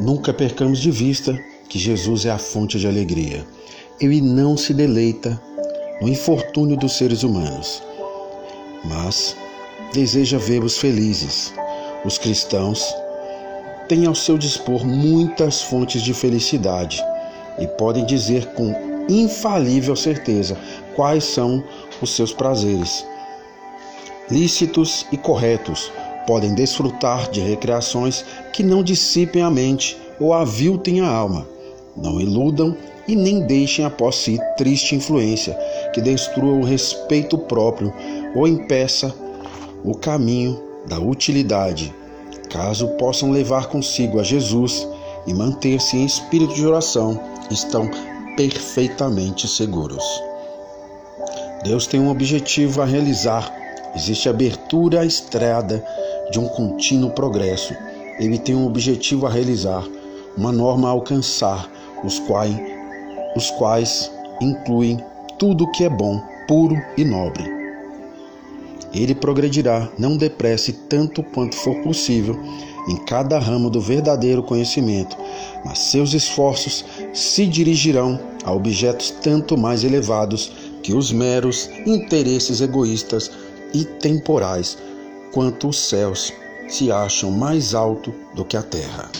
Nunca percamos de vista que Jesus é a fonte de alegria. Ele não se deleita no infortúnio dos seres humanos, mas deseja vê-los felizes. Os cristãos têm ao seu dispor muitas fontes de felicidade e podem dizer com infalível certeza quais são os seus prazeres. Lícitos e corretos podem desfrutar de recreações que não dissipem a mente ou aviltem a alma, não iludam e nem deixem após si triste influência que destrua o respeito próprio ou impeça o caminho da utilidade, caso possam levar consigo a Jesus e manter-se em espírito de oração, estão perfeitamente seguros. Deus tem um objetivo a realizar, existe abertura à estrada de um contínuo progresso. Ele tem um objetivo a realizar, uma norma a alcançar, os quais, os quais incluem tudo que é bom, puro e nobre. Ele progredirá, não depresse tanto quanto for possível, em cada ramo do verdadeiro conhecimento, mas seus esforços se dirigirão a objetos tanto mais elevados que os meros interesses egoístas e temporais, quanto os céus se acham mais alto do que a terra.